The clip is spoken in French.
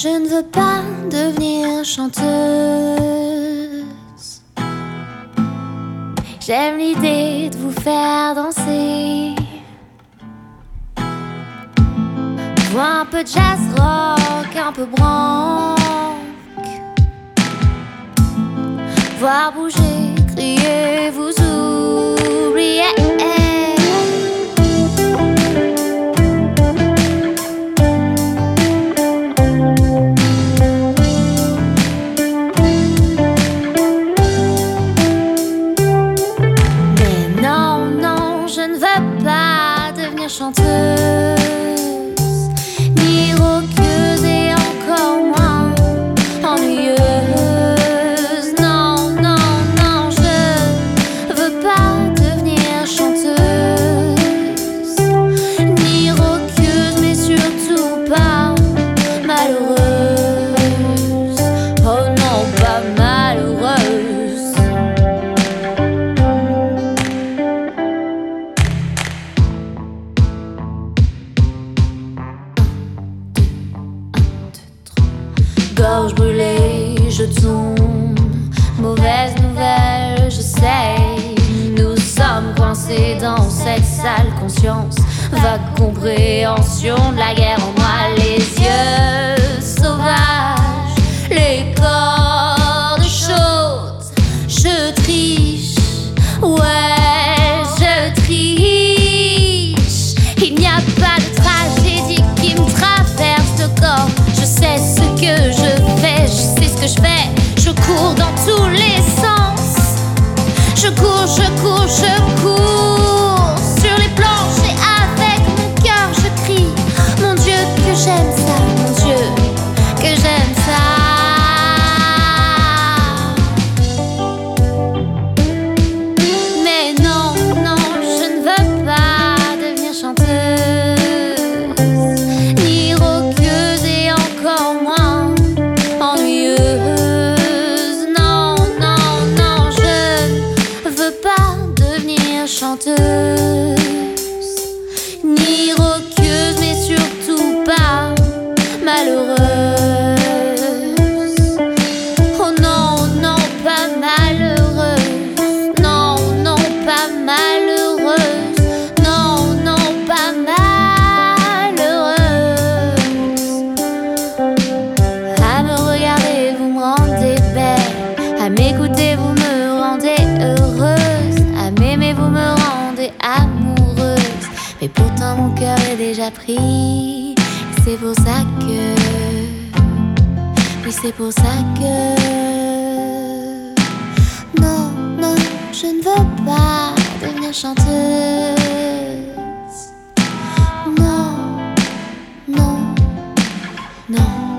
Je ne veux pas devenir chanteuse. J'aime l'idée de vous faire danser. Joue un peu de jazz rock, un peu branque. Voir bouger, crier, vous oublier. 上次 gorge brûlée, je tombe. Mauvaise nouvelle, je sais. Nous sommes coincés dans cette sale conscience, vague compréhension de la Que j'aime ça. Pourtant mon cœur est déjà pris. C'est pour ça que. Oui, c'est pour ça que. Non, non, je ne veux pas devenir chanteuse. Non, non, non.